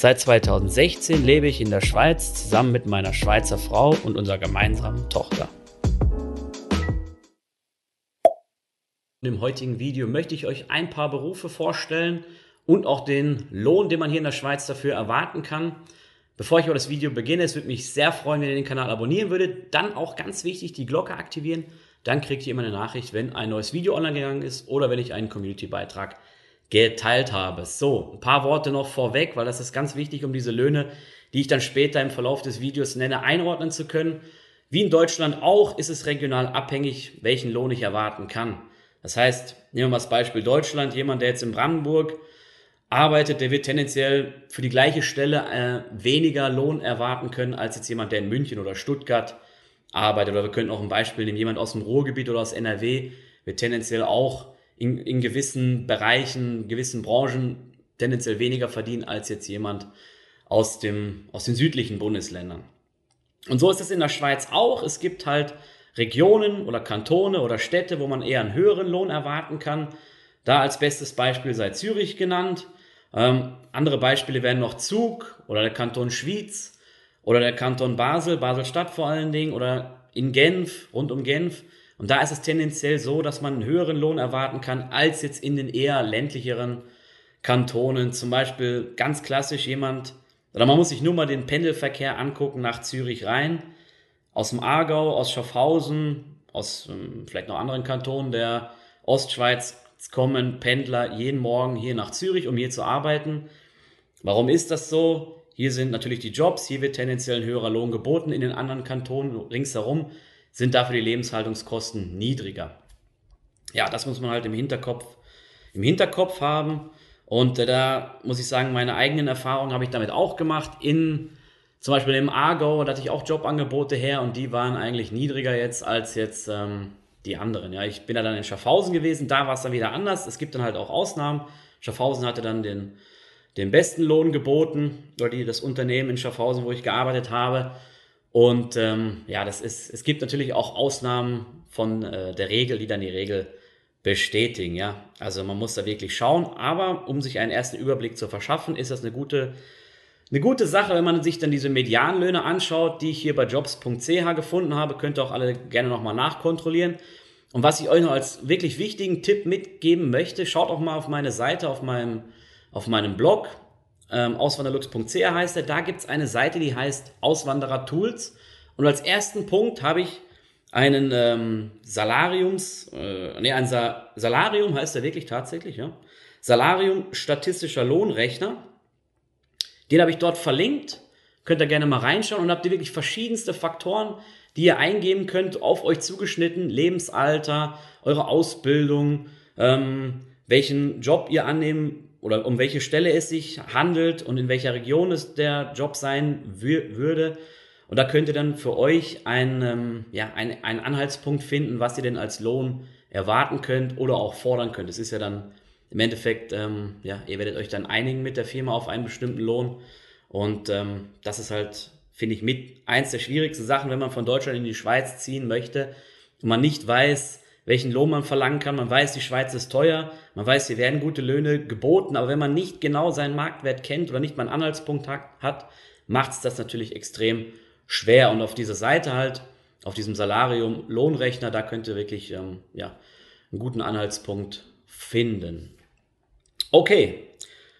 Seit 2016 lebe ich in der Schweiz zusammen mit meiner Schweizer Frau und unserer gemeinsamen Tochter. Dem heutigen Video möchte ich euch ein paar Berufe vorstellen und auch den Lohn, den man hier in der Schweiz dafür erwarten kann. Bevor ich aber das Video beginne, es würde mich sehr freuen, wenn ihr den Kanal abonnieren würdet. Dann auch ganz wichtig, die Glocke aktivieren. Dann kriegt ihr immer eine Nachricht, wenn ein neues Video online gegangen ist oder wenn ich einen Community-Beitrag geteilt habe. So, ein paar Worte noch vorweg, weil das ist ganz wichtig, um diese Löhne, die ich dann später im Verlauf des Videos nenne, einordnen zu können. Wie in Deutschland auch ist es regional abhängig, welchen Lohn ich erwarten kann. Das heißt, nehmen wir mal das Beispiel Deutschland, jemand, der jetzt in Brandenburg arbeitet, der wird tendenziell für die gleiche Stelle äh, weniger Lohn erwarten können als jetzt jemand, der in München oder Stuttgart arbeitet. Oder wir könnten auch ein Beispiel nehmen, jemand aus dem Ruhrgebiet oder aus NRW wird tendenziell auch in, in gewissen Bereichen, gewissen Branchen tendenziell weniger verdienen als jetzt jemand aus, dem, aus den südlichen Bundesländern. Und so ist es in der Schweiz auch. Es gibt halt Regionen oder Kantone oder Städte, wo man eher einen höheren Lohn erwarten kann. Da als bestes Beispiel sei Zürich genannt. Ähm, andere Beispiele wären noch Zug oder der Kanton Schwyz oder der Kanton Basel, Basel-Stadt vor allen Dingen oder in Genf, rund um Genf. Und da ist es tendenziell so, dass man einen höheren Lohn erwarten kann als jetzt in den eher ländlicheren Kantonen. Zum Beispiel ganz klassisch jemand, oder man muss sich nur mal den Pendelverkehr angucken nach Zürich rein. Aus dem Aargau, aus Schaffhausen, aus ähm, vielleicht noch anderen Kantonen der Ostschweiz kommen Pendler jeden Morgen hier nach Zürich, um hier zu arbeiten. Warum ist das so? Hier sind natürlich die Jobs, hier wird tendenziell ein höherer Lohn geboten. In den anderen Kantonen ringsherum sind dafür die Lebenshaltungskosten niedriger. Ja, das muss man halt im Hinterkopf, im Hinterkopf haben. Und äh, da muss ich sagen, meine eigenen Erfahrungen habe ich damit auch gemacht. In zum Beispiel im Aargau, da hatte ich auch Jobangebote her und die waren eigentlich niedriger jetzt als jetzt ähm, die anderen. Ja, ich bin ja dann in Schaffhausen gewesen, da war es dann wieder anders. Es gibt dann halt auch Ausnahmen. Schaffhausen hatte dann den, den besten Lohn geboten, oder die, das Unternehmen in Schaffhausen, wo ich gearbeitet habe. Und ähm, ja, das ist, es gibt natürlich auch Ausnahmen von äh, der Regel, die dann die Regel bestätigen. Ja, also man muss da wirklich schauen. Aber um sich einen ersten Überblick zu verschaffen, ist das eine gute eine gute Sache, wenn man sich dann diese Medianlöhne anschaut, die ich hier bei jobs.ch gefunden habe, könnt ihr auch alle gerne nochmal nachkontrollieren. Und was ich euch noch als wirklich wichtigen Tipp mitgeben möchte, schaut auch mal auf meine Seite, auf meinem, auf meinem Blog, ähm, auswanderlux.ch heißt er, da gibt's eine Seite, die heißt Auswanderer Tools. Und als ersten Punkt habe ich einen ähm, Salariums, äh, nee, ein Sa Salarium heißt er wirklich tatsächlich, ja. Salarium statistischer Lohnrechner. Den habe ich dort verlinkt. Könnt ihr gerne mal reinschauen und habt ihr wirklich verschiedenste Faktoren, die ihr eingeben könnt, auf euch zugeschnitten. Lebensalter, eure Ausbildung, ähm, welchen Job ihr annehmen oder um welche Stelle es sich handelt und in welcher Region es der Job sein würde. Und da könnt ihr dann für euch einen, ähm, ja, einen, einen Anhaltspunkt finden, was ihr denn als Lohn erwarten könnt oder auch fordern könnt. Es ist ja dann im Endeffekt, ähm, ja, ihr werdet euch dann einigen mit der Firma auf einen bestimmten Lohn. Und ähm, das ist halt, finde ich, mit eins der schwierigsten Sachen, wenn man von Deutschland in die Schweiz ziehen möchte und man nicht weiß, welchen Lohn man verlangen kann. Man weiß, die Schweiz ist teuer, man weiß, hier werden gute Löhne geboten, aber wenn man nicht genau seinen Marktwert kennt oder nicht mal einen Anhaltspunkt hat, macht es das natürlich extrem schwer. Und auf dieser Seite halt, auf diesem Salarium Lohnrechner, da könnt ihr wirklich ähm, ja, einen guten Anhaltspunkt finden. Okay.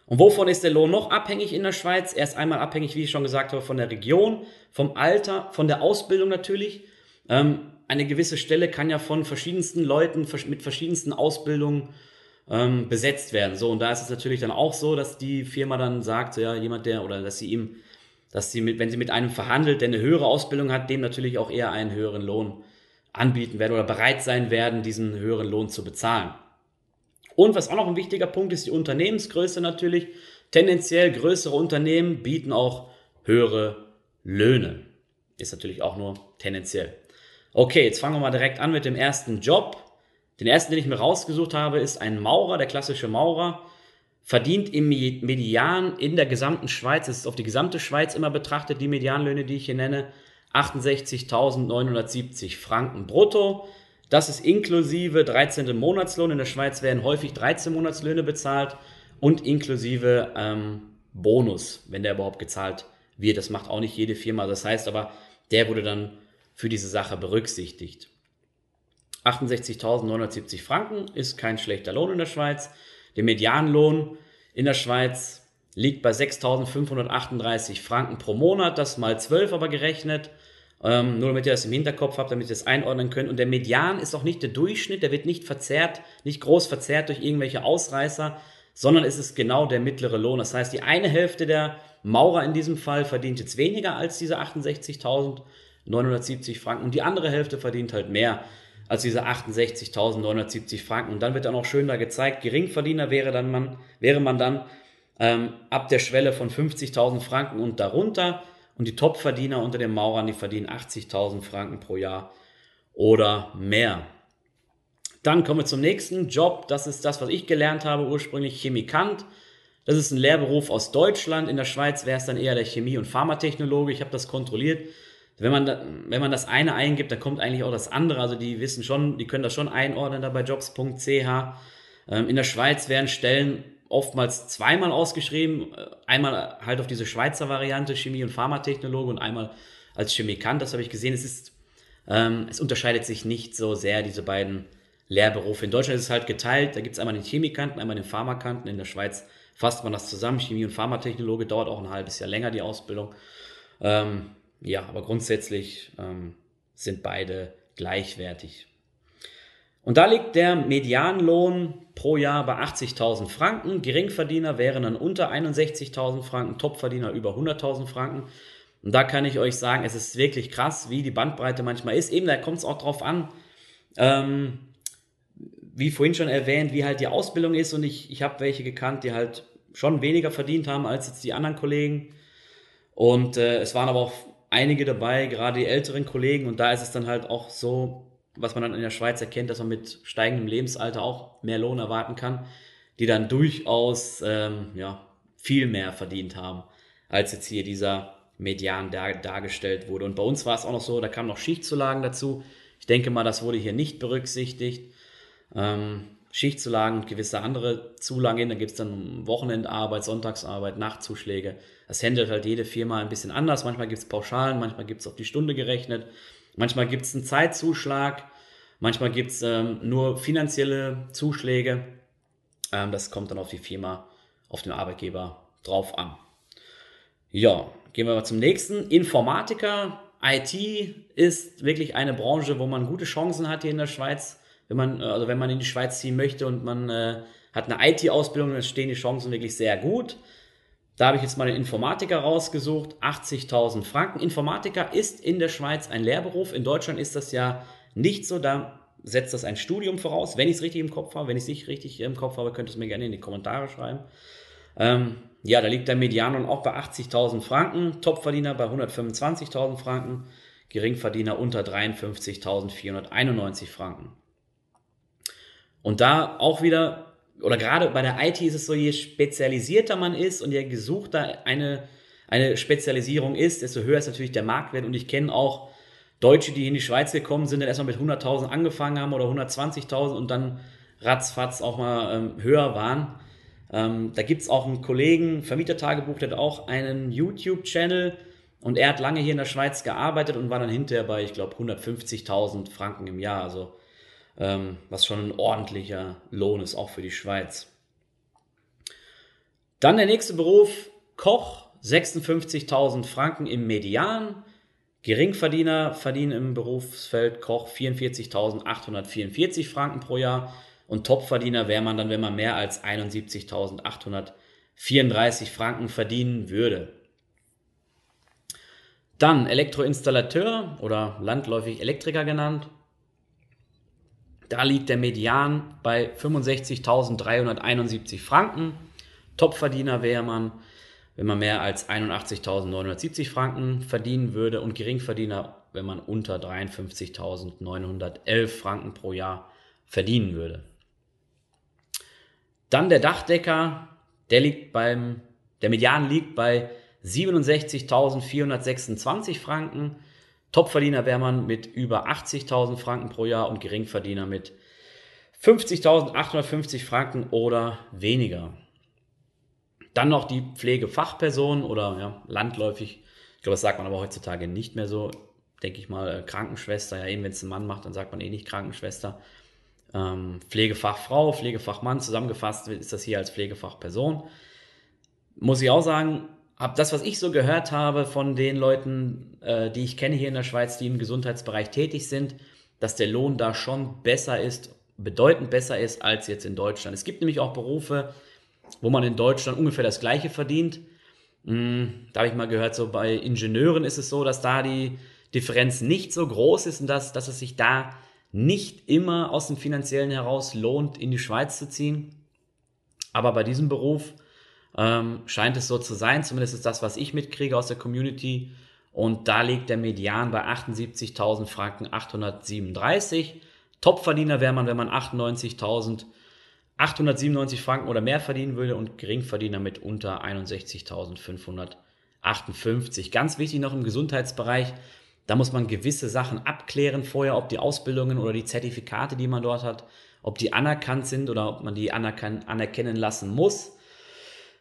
Und wovon ist der Lohn noch abhängig in der Schweiz? Er ist einmal abhängig, wie ich schon gesagt habe, von der Region, vom Alter, von der Ausbildung natürlich. Ähm, eine gewisse Stelle kann ja von verschiedensten Leuten mit verschiedensten Ausbildungen ähm, besetzt werden. So, und da ist es natürlich dann auch so, dass die Firma dann sagt, so, ja, jemand, der, oder dass sie ihm, dass sie mit, wenn sie mit einem verhandelt, der eine höhere Ausbildung hat, dem natürlich auch eher einen höheren Lohn anbieten werden oder bereit sein werden, diesen höheren Lohn zu bezahlen. Und was auch noch ein wichtiger Punkt ist, die Unternehmensgröße natürlich. Tendenziell größere Unternehmen bieten auch höhere Löhne. ist natürlich auch nur tendenziell. Okay, jetzt fangen wir mal direkt an mit dem ersten Job. Den ersten, den ich mir rausgesucht habe, ist ein Maurer, der klassische Maurer. Verdient im Median in der gesamten Schweiz, das ist auf die gesamte Schweiz immer betrachtet, die Medianlöhne, die ich hier nenne, 68.970 Franken brutto. Das ist inklusive 13. Monatslohn. In der Schweiz werden häufig 13 Monatslöhne bezahlt und inklusive ähm, Bonus, wenn der überhaupt gezahlt wird. Das macht auch nicht jede Firma. Das heißt aber, der wurde dann für diese Sache berücksichtigt. 68.970 Franken ist kein schlechter Lohn in der Schweiz. Der Medianlohn in der Schweiz liegt bei 6.538 Franken pro Monat, das mal 12 aber gerechnet. Ähm, nur damit ihr das im Hinterkopf habt, damit ihr das einordnen könnt. Und der Median ist auch nicht der Durchschnitt, der wird nicht verzerrt, nicht groß verzerrt durch irgendwelche Ausreißer, sondern es ist genau der mittlere Lohn. Das heißt, die eine Hälfte der Maurer in diesem Fall verdient jetzt weniger als diese 68.970 Franken und die andere Hälfte verdient halt mehr als diese 68.970 Franken. Und dann wird dann auch schön da gezeigt, Geringverdiener wäre, dann man, wäre man dann ähm, ab der Schwelle von 50.000 Franken und darunter. Und die Topverdiener unter den Maurern, die verdienen 80.000 Franken pro Jahr oder mehr. Dann kommen wir zum nächsten Job. Das ist das, was ich gelernt habe, ursprünglich Chemikant. Das ist ein Lehrberuf aus Deutschland. In der Schweiz wäre es dann eher der Chemie- und Pharmatechnologe. Ich habe das kontrolliert. Wenn man, da, wenn man das eine eingibt, dann kommt eigentlich auch das andere. Also die wissen schon, die können das schon einordnen da bei jobs.ch. Ähm, in der Schweiz werden Stellen oftmals zweimal ausgeschrieben. Äh, einmal halt auf diese Schweizer Variante, Chemie- und Pharmatechnologe und einmal als Chemikant. Das habe ich gesehen. Es ist, ähm, es unterscheidet sich nicht so sehr, diese beiden Lehrberufe. In Deutschland ist es halt geteilt. Da gibt es einmal den Chemikanten, einmal den Pharmakanten. In der Schweiz fasst man das zusammen. Chemie- und Pharmatechnologe dauert auch ein halbes Jahr länger, die Ausbildung. Ähm, ja, aber grundsätzlich ähm, sind beide gleichwertig. Und da liegt der Medianlohn pro Jahr bei 80.000 Franken. Geringverdiener wären dann unter 61.000 Franken, Topverdiener über 100.000 Franken. Und da kann ich euch sagen, es ist wirklich krass, wie die Bandbreite manchmal ist. Eben, da kommt es auch drauf an, ähm, wie vorhin schon erwähnt, wie halt die Ausbildung ist. Und ich, ich habe welche gekannt, die halt schon weniger verdient haben als jetzt die anderen Kollegen. Und äh, es waren aber auch einige dabei, gerade die älteren Kollegen. Und da ist es dann halt auch so, was man dann in der Schweiz erkennt, dass man mit steigendem Lebensalter auch mehr Lohn erwarten kann, die dann durchaus ähm, ja, viel mehr verdient haben, als jetzt hier dieser Median dar dargestellt wurde. Und bei uns war es auch noch so, da kamen noch Schichtzulagen dazu. Ich denke mal, das wurde hier nicht berücksichtigt ähm, Schichtzulagen und gewisse andere Zulagen. Da gibt es dann Wochenendarbeit, Sonntagsarbeit, Nachtzuschläge. Das handelt halt jede Firma ein bisschen anders. Manchmal gibt es Pauschalen, manchmal gibt es auf die Stunde gerechnet, manchmal gibt es einen Zeitzuschlag, manchmal gibt es ähm, nur finanzielle Zuschläge. Ähm, das kommt dann auf die Firma, auf den Arbeitgeber drauf an. Ja, gehen wir mal zum nächsten. Informatiker. IT ist wirklich eine Branche, wo man gute Chancen hat hier in der Schweiz wenn man, äh, also wenn man in die Schweiz ziehen möchte und man äh, hat eine IT-Ausbildung, dann stehen die Chancen wirklich sehr gut. Da habe ich jetzt mal den Informatiker rausgesucht, 80.000 Franken. Informatiker ist in der Schweiz ein Lehrberuf. In Deutschland ist das ja nicht so. Da setzt das ein Studium voraus, wenn ich es richtig im Kopf habe. Wenn ich es nicht richtig im Kopf habe, könnt ihr es mir gerne in die Kommentare schreiben. Ähm, ja, da liegt der Medianon auch bei 80.000 Franken, Topverdiener bei 125.000 Franken, Geringverdiener unter 53.491 Franken. Und da auch wieder, oder gerade bei der IT ist es so, je spezialisierter man ist und je gesuchter eine, eine Spezialisierung ist, desto höher ist natürlich der Marktwert. Und ich kenne auch Deutsche, die in die Schweiz gekommen sind, dann erstmal mit 100.000 angefangen haben oder 120.000 und dann ratzfatz auch mal ähm, höher waren. Ähm, da gibt's auch einen Kollegen, Vermietertagebuch, der hat auch einen YouTube-Channel und er hat lange hier in der Schweiz gearbeitet und war dann hinterher bei, ich glaube, 150.000 Franken im Jahr. Also was schon ein ordentlicher Lohn ist, auch für die Schweiz. Dann der nächste Beruf, Koch, 56.000 Franken im Median. Geringverdiener verdienen im Berufsfeld Koch 44.844 Franken pro Jahr und Topverdiener wäre man dann, wenn man mehr als 71.834 Franken verdienen würde. Dann Elektroinstallateur oder landläufig Elektriker genannt, da liegt der Median bei 65.371 Franken. Topverdiener wäre man, wenn man mehr als 81.970 Franken verdienen würde und Geringverdiener, wenn man unter 53.911 Franken pro Jahr verdienen würde. Dann der Dachdecker, der liegt beim, der Median liegt bei 67.426 Franken. Topverdiener wäre man mit über 80.000 Franken pro Jahr und Geringverdiener mit 50.850 Franken oder weniger. Dann noch die Pflegefachperson oder ja, landläufig, ich glaube, das sagt man aber heutzutage nicht mehr so, denke ich mal, äh, Krankenschwester, ja eben wenn es ein Mann macht, dann sagt man eh nicht Krankenschwester. Ähm, Pflegefachfrau, Pflegefachmann, zusammengefasst ist das hier als Pflegefachperson. Muss ich auch sagen, habe das, was ich so gehört habe von den Leuten, äh, die ich kenne hier in der Schweiz, die im Gesundheitsbereich tätig sind, dass der Lohn da schon besser ist, bedeutend besser ist als jetzt in Deutschland. Es gibt nämlich auch Berufe, wo man in Deutschland ungefähr das gleiche verdient. Hm, da habe ich mal gehört, so bei Ingenieuren ist es so, dass da die Differenz nicht so groß ist und dass, dass es sich da nicht immer aus dem finanziellen heraus lohnt, in die Schweiz zu ziehen. Aber bei diesem Beruf ähm, scheint es so zu sein, zumindest ist das, was ich mitkriege aus der Community. Und da liegt der Median bei 78.000 Franken 837. Topverdiener wäre man, wenn man 98.897 Franken oder mehr verdienen würde und Geringverdiener mit unter 61.558. Ganz wichtig noch im Gesundheitsbereich, da muss man gewisse Sachen abklären vorher, ob die Ausbildungen oder die Zertifikate, die man dort hat, ob die anerkannt sind oder ob man die anerkennen lassen muss.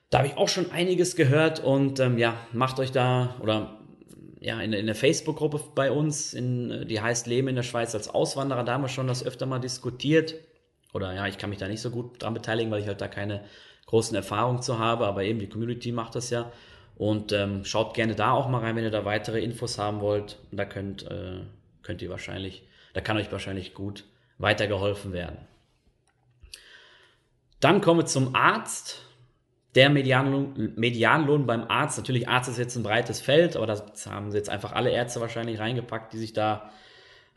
Da habe ich auch schon einiges gehört und ähm, ja, macht euch da oder ja, in, in der Facebook-Gruppe bei uns, in, die heißt Leben in der Schweiz als Auswanderer, da haben wir schon das öfter mal diskutiert. Oder ja, ich kann mich da nicht so gut dran beteiligen, weil ich halt da keine großen Erfahrungen zu habe, aber eben die Community macht das ja. Und ähm, schaut gerne da auch mal rein, wenn ihr da weitere Infos haben wollt. Da könnt, äh, könnt ihr wahrscheinlich, da kann euch wahrscheinlich gut weitergeholfen werden. Dann kommen wir zum Arzt. Der Medianlohn, Medianlohn beim Arzt, natürlich Arzt ist jetzt ein breites Feld, aber das haben sie jetzt einfach alle Ärzte wahrscheinlich reingepackt, die sich da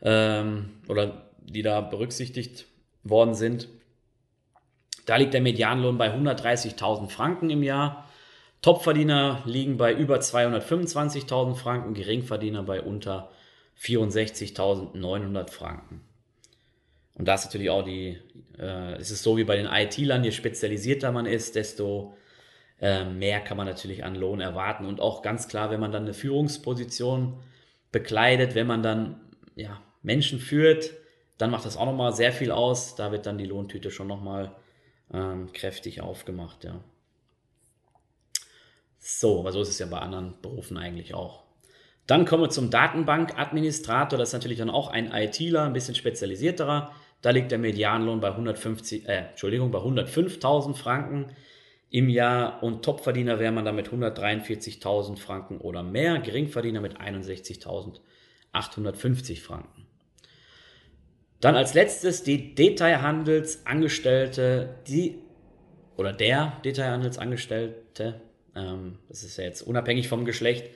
ähm, oder die da berücksichtigt worden sind. Da liegt der Medianlohn bei 130.000 Franken im Jahr. Topverdiener liegen bei über 225.000 Franken, Geringverdiener bei unter 64.900 Franken. Und da ist natürlich auch die, äh, es ist so wie bei den IT-Lern, je spezialisierter man ist, desto mehr kann man natürlich an Lohn erwarten. Und auch ganz klar, wenn man dann eine Führungsposition bekleidet, wenn man dann ja, Menschen führt, dann macht das auch nochmal sehr viel aus. Da wird dann die Lohntüte schon nochmal ähm, kräftig aufgemacht, ja. So, aber so ist es ja bei anderen Berufen eigentlich auch. Dann kommen wir zum Datenbankadministrator. Das ist natürlich dann auch ein ITler, ein bisschen spezialisierterer. Da liegt der Medianlohn bei 150, äh, Entschuldigung, bei 105.000 Franken im Jahr und Topverdiener wäre man damit 143.000 Franken oder mehr, Geringverdiener mit 61.850 Franken. Dann als letztes die Detailhandelsangestellte, die oder der Detailhandelsangestellte, ähm, das ist ja jetzt unabhängig vom Geschlecht,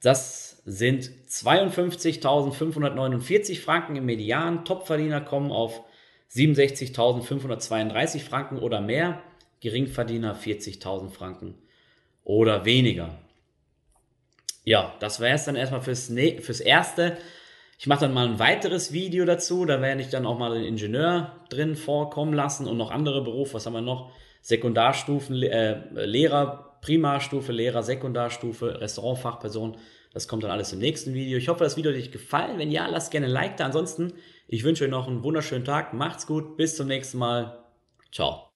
das sind 52.549 Franken im Median. Topverdiener kommen auf 67.532 Franken oder mehr. Geringverdiener 40.000 Franken oder weniger. Ja, das wäre es dann erstmal fürs, ne fürs Erste. Ich mache dann mal ein weiteres Video dazu. Da werde ich dann auch mal den Ingenieur drin vorkommen lassen und noch andere Berufe. Was haben wir noch? Sekundarstufen, äh, Lehrer, Primarstufe, Lehrer, Sekundarstufe, Restaurantfachperson. Das kommt dann alles im nächsten Video. Ich hoffe, das Video hat euch gefallen. Wenn ja, lasst gerne ein Like da. Ansonsten, ich wünsche euch noch einen wunderschönen Tag. Macht's gut. Bis zum nächsten Mal. Ciao.